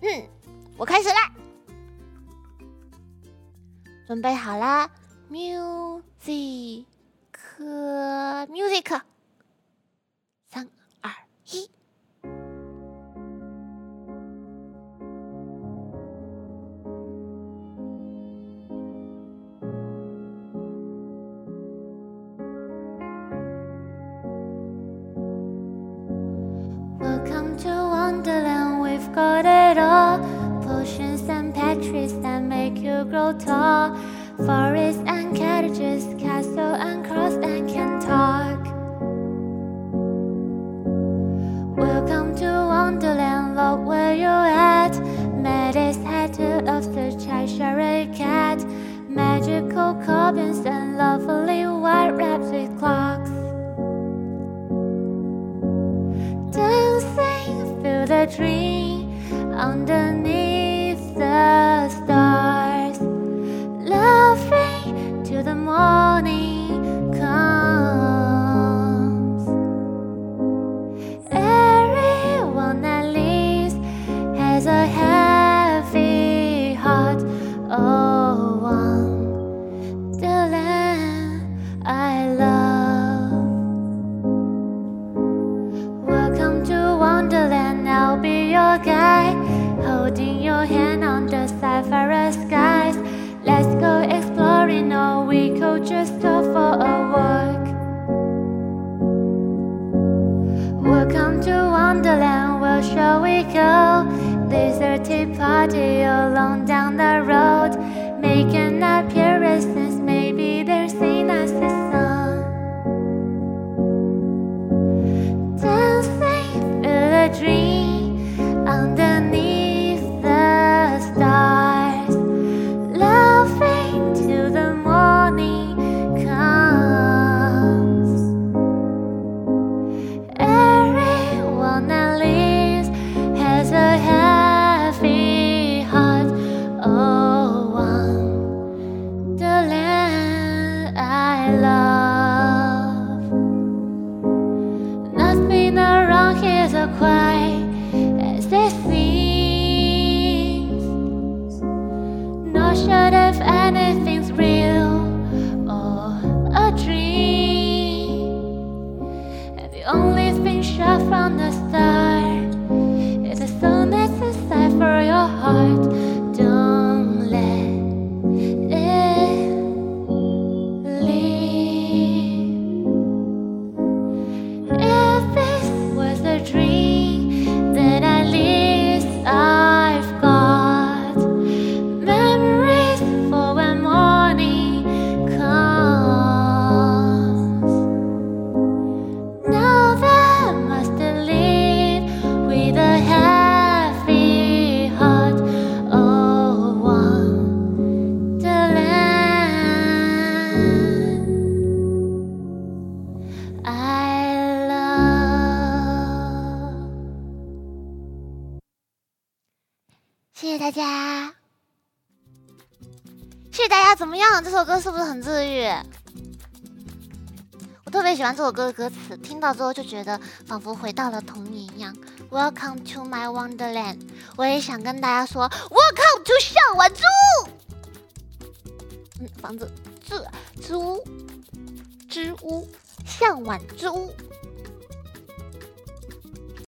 嗯，我开始啦，准备好啦，music music，三二一。Welcome to Wonderland, grow tall. Forests and cottages, castle and cross that can talk. Welcome to Wonderland, love where you're at. Metis tattoo of the Cheshire cat. Magical cabins and lovely white wraps with clocks. Dancing, feel the dream underneath the till the morning comes. Everyone that leaves has a heavy heart. Oh, wonderland I love. Welcome to Wonderland, I'll be your guide. Holding your hand on the sapphire skies. Just stop for a walk. Welcome to Wonderland, where shall we go? There's a tea party along down the road. Make an appearance, 快乐谢谢大家，谢谢大家。怎么样？这首歌是不是很治愈？我特别喜欢这首歌的歌词，听到之后就觉得仿佛回到了童年一样。Welcome to my wonderland。我也想跟大家说，Welcome to 向晚之屋。嗯，房子，之之屋，之屋，向晚之屋。